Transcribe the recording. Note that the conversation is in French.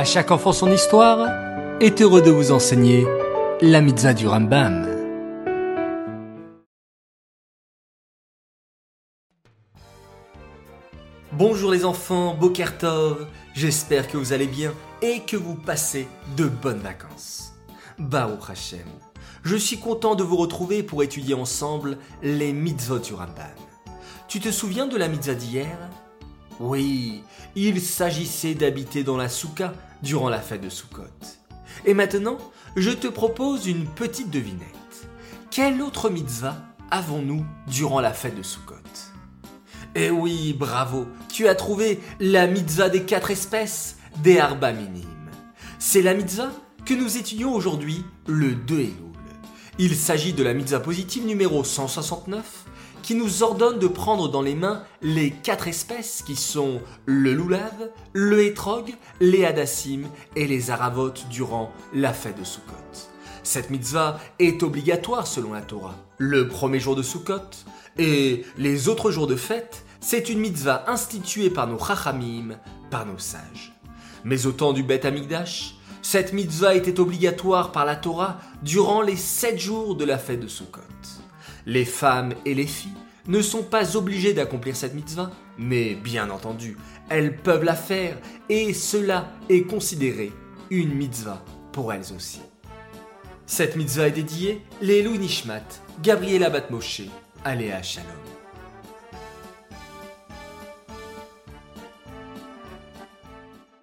À chaque enfant son histoire est heureux de vous enseigner la mitzvah du Rambam. Bonjour les enfants, Bokertov, j'espère que vous allez bien et que vous passez de bonnes vacances. Baruch Hashem, je suis content de vous retrouver pour étudier ensemble les mitzvot du Rambam. Tu te souviens de la mitzvah d'hier? Oui, il s'agissait d'habiter dans la souka durant la fête de Sukkot. Et maintenant, je te propose une petite devinette. Quelle autre mitzvah avons-nous durant la fête de Sukkot? Eh oui, bravo, tu as trouvé la mitzvah des quatre espèces, des arba minimes. C'est la mitzvah que nous étudions aujourd'hui, le 2 Elul. Il s'agit de la mitzvah positive numéro 169 qui nous ordonne de prendre dans les mains les quatre espèces qui sont le loulav, le hétrog, les hadassim et les aravot durant la fête de Sukkot. Cette mitzvah est obligatoire selon la Torah. Le premier jour de Sukkot et les autres jours de fête, c'est une mitzvah instituée par nos chachamim, par nos sages. Mais au temps du Beth Amigdash, cette mitzvah était obligatoire par la Torah durant les sept jours de la fête de Sukkot. Les femmes et les filles ne sont pas obligées d'accomplir cette mitzvah, mais bien entendu, elles peuvent la faire et cela est considéré une mitzvah pour elles aussi. Cette mitzvah est dédiée les Nishmat, Gabriela Batmoshe, Aléa Shalom.